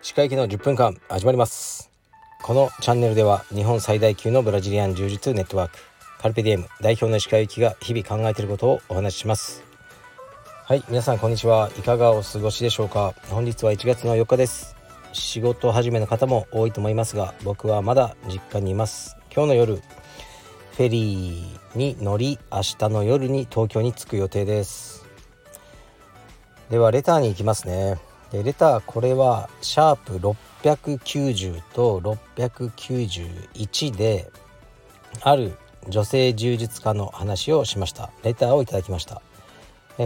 歯科医の10分間始まります。このチャンネルでは日本最大級のブラジリアン柔術ネットワークカルペディエム代表の歯科医が日々考えていることをお話しします。はい皆さんこんにちは。いかがお過ごしでしょうか。本日は1月の4日です。仕事始めの方も多いと思いますが僕はまだ実家にいます。今日の夜フェリーに乗り明日の夜に東京に着く予定です。ではレターに行きますね。でレターこれはシャープ690と691である女性柔術家の話をしました。レターをいただきました。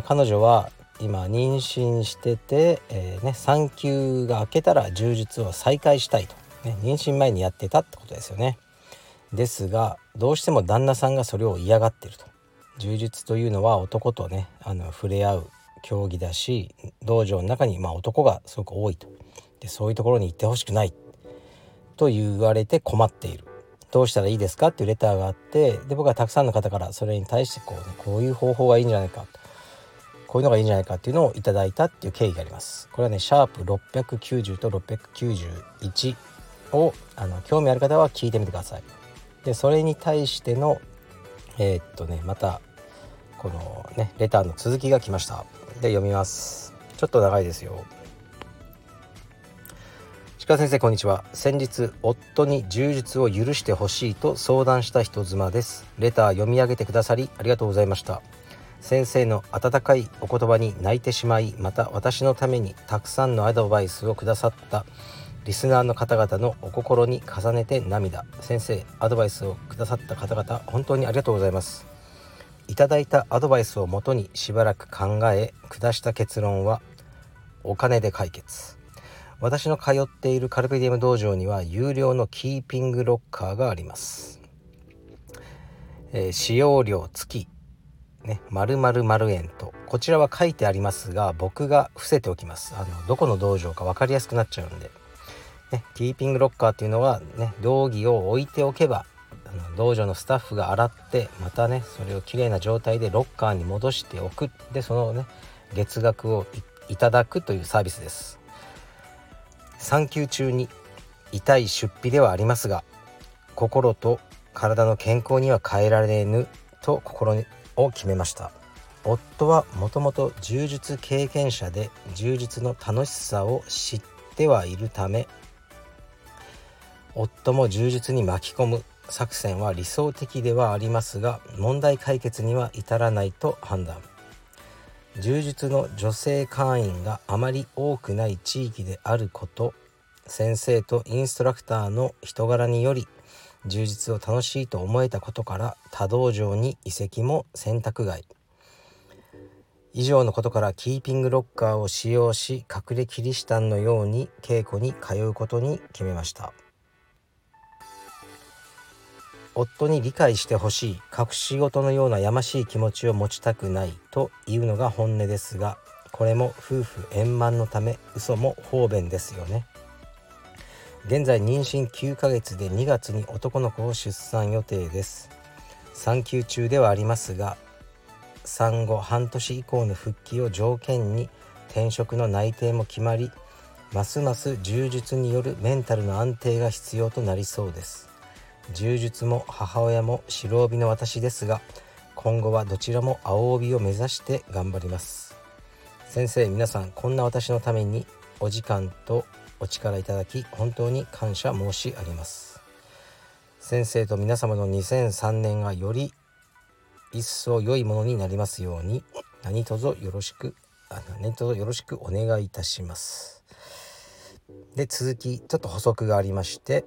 彼女は今妊娠してて、えー、ね、産休が明けたら柔術を再開したいと、ね、妊娠前にやってたってことですよね。ですがどうしても旦那さんがそれを嫌がってると。柔術というのは男とねあの触れ合う競技だし道場の中にま男がすごく多いと。でそういうところに行ってほしくない。と言われて困っている。どうしたらいいですかっていうレターがあってで僕はたくさんの方からそれに対してこう,、ね、こういう方法がいいんじゃないか。こういうのがいいんじゃないかっていうのをいただいたっていう経緯があります。これはねシャープ690と691をあの興味ある方は聞いてみてください。でそれに対してのえー、っとねまたこのねレターの続きが来ました。で読みます。ちょっと長いですよ鹿先生こんにちは。先日夫に柔術を許してほしいと相談した人妻です。レター読み上げてくださりありがとうございました。先生の温かいお言葉に泣いてしまいまた私のためにたくさんのアドバイスをくださった。リスナーの方々のお心に重ねて涙。先生アドバイスをくださった方々本当にありがとうございます。いただいたアドバイスをもとにしばらく考え下した結論はお金で解決。私の通っているカルペディエム道場には有料のキーピングロッカーがあります、えー、使用料付き。ね、〇〇〇円と。こちらは書いてありますが僕が伏せておきます。あのどこの道場か分かりやすくなっちゃうんで、ね、キーピングロッカーっていうのはね道着を置いておけば道場のスタッフが洗ってまたねそれをきれいな状態でロッカーに戻しておく。でそのね月額をいただくというサービスです。産休中に痛い出費ではありますが心と体の健康には変えられぬと心を決めました。夫はもともと柔術経験者で柔術の楽しさを知ってはいるため夫も柔術に巻き込む作戦は理想的ではありますが問題解決には至らないと判断。柔術の女性会員があまり多くない地域であること先生とインストラクターの人柄により充実を楽しいと思えたことから他道場に移籍も選択外。以上のことからキーピングロッカーを使用し隠れキリシタンのように稽古に通うことに決めました。夫に理解してほしい隠し事のようなやましい気持ちを持ちたくないというのが本音ですがこれも夫婦円満のため嘘も方便ですよね。現在妊娠9ヶ月で2月に男の子を出産予定です。産休中ではありますが産後半年以降の復帰を条件に転職の内定も決まりますます柔術によるメンタルの安定が必要となりそうです。柔術も母親も白帯の私ですが今後はどちらも青帯を目指して頑張ります。先生皆さんこんな私のためにお時間とお力いただき本当に感謝申し上げます。先生と皆様の2003年がより一層良いものになりますように何卒よろしく何卒よろしくお願いいたします。で続きちょっと補足がありまして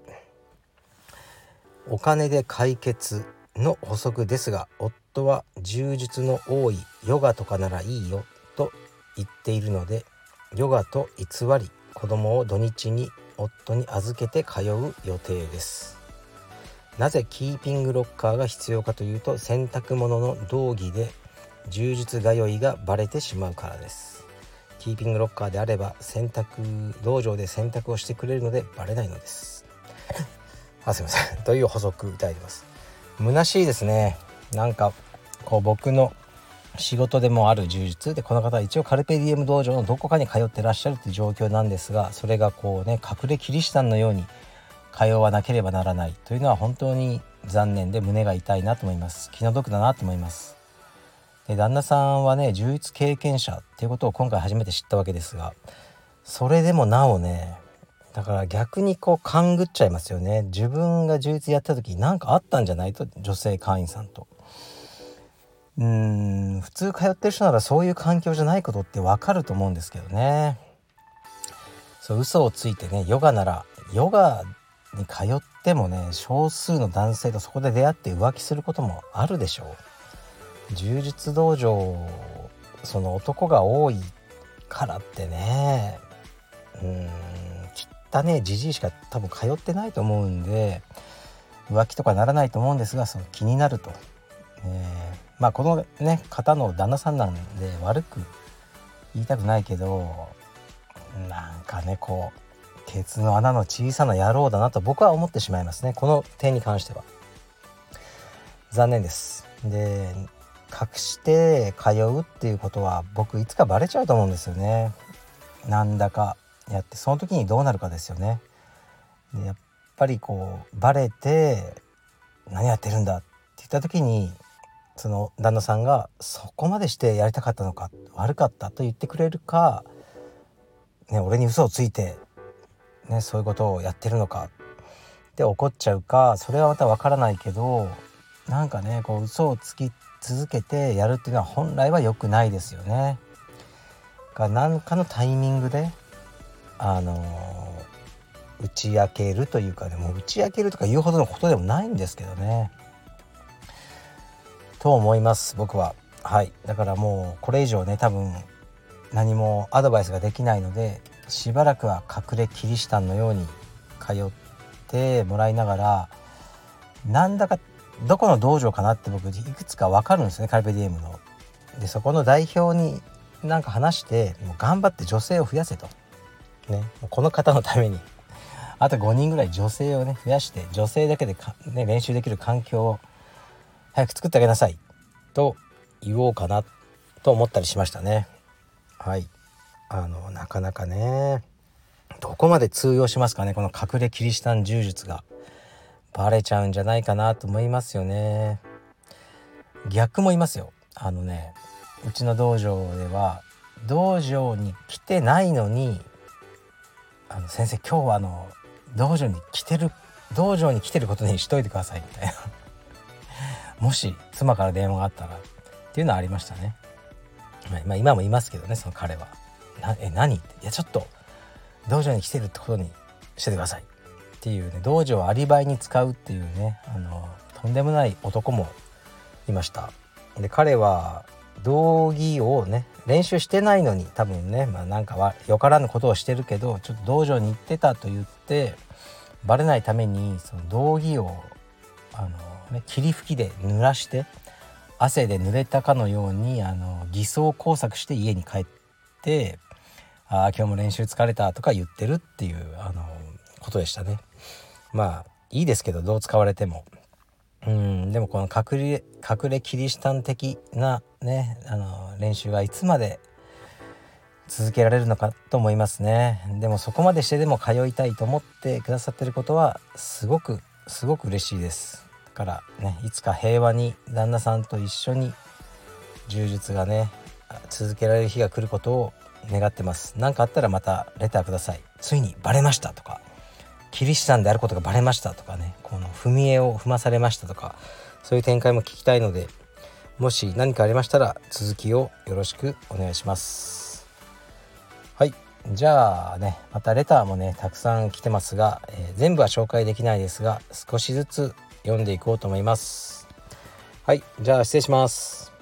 お金で解決の補足ですが夫は充実の多いヨガとかならいいよと言っているのでヨガと偽り子供を土日に夫に預けて通う予定です。なぜキーピングロッカーが必要かというと洗濯物の道着で柔術通いがバレてしまうからです。キーピングロッカーであれば洗濯道場で洗濯をしてくれるのでバレないのです。あすいません。という補足いただいてます。虚しいですね。なんかこう僕の仕事でもある充実でこの方は一応カルペディエム道場のどこかに通ってらっしゃるという状況なんですがそれがこうね隠れキリシタンのように通わなければならないというのは本当に残念で胸が痛いなと思います。気の毒だなと思います。で旦那さんはね充実経験者っていうことを今回初めて知ったわけですがそれでもなおねだから逆にこう勘ぐっちゃいますよね。自分が充実やった時何かあったんじゃないと？女性会員さんと。うーん普通通ってる人ならそういう環境じゃないことってわかると思うんですけどね。そう嘘をついてねヨガならヨガに通ってもね少数の男性とそこで出会って浮気することもあるでしょう。柔術道場その男が多いからってね。うん。汚ねじじいしか多分通ってないと思うんで浮気とかならないと思うんですがその気になると、えー、まあこのね方の旦那さんなんで悪く言いたくないけどなんかねこうケツの穴の小さな野郎だなと僕は思ってしまいますねこの点に関しては。残念です。で隠して通うっていうことは僕いつかバレちゃうと思うんですよね。なんだかやってその時にどうなるかですよねでやっぱりこうバレて何やってるんだって言った時にその旦那さんがそこまでしてやりたかったのか悪かったと言ってくれるか、ね、俺に嘘をついてね、そういうことをやってるのかで怒っちゃうかそれはまた分からないけどなんかねこう嘘をつき続けてやるっていうのは本来は良くないですよね。が何かのタイミングであの、打ち明けるというかねも打ち明けるとか言うほどのことでもないんですけどね。と思います僕は。はいだからもうこれ以上ね多分何もアドバイスができないのでしばらくは隠れキリシタンのように通ってもらいながらなんだかどこの道場かなって僕いくつか分かるんですねカルペディエムの。でそこの代表になんか話してもう頑張って女性を増やせと。ね、この方のために。あと5人ぐらい女性をね増やして女性だけでね、練習できる環境を早く作ってあげなさい。と言おうかなと思ったりしましたね。はい。あのなかなかねどこまで通用しますかねこの隠れキリシタン柔術が。バレちゃうんじゃないかなと思いますよね。逆もいますよ。あのねうちの道場では道場に来てないのにあの先生今日はあの道場に来てる道場に来てることにしといてくださいみたいなもし妻から電話があったらっていうのはありましたね、まあ、今もいますけどねその彼はなえ何?」って「いやちょっと道場に来てるってことにしててください」っていうね道場をアリバイに使うっていうねあのとんでもない男もいました。で彼は道着をね練習してないのに多分ね、まあ、なんかはよからぬことをしてるけどちょっと道場に行ってたと言ってバレないためにその道着をあの、ね、霧吹きで濡らして汗で濡れたかのようにあの偽装工作して家に帰ってああ今日も練習疲れたとか言ってるっていうあのことでしたね。まあいいですけどどう使われても。うんでもこの隠れ隠れキリシタン的なねあの練習はいつまで続けられるのかと思いますね。でもそこまでしてでも通いたいと思ってくださってることはすごくすごく嬉しいです。だからねいつか平和に旦那さんと一緒に柔術がね続けられる日が来ることを願ってます。何かあったらまたレターください。ついにバレましたとかキリシタンであることがバレましたとかねこの踏み絵を踏まされましたとかそういう展開も聞きたいのでもし何かありましたら続きをよろしくお願いします。はい。じゃあねまたレターもねたくさん来てますが、えー、全部は紹介できないですが少しずつ読んでいこうと思います。はい。じゃあ失礼します。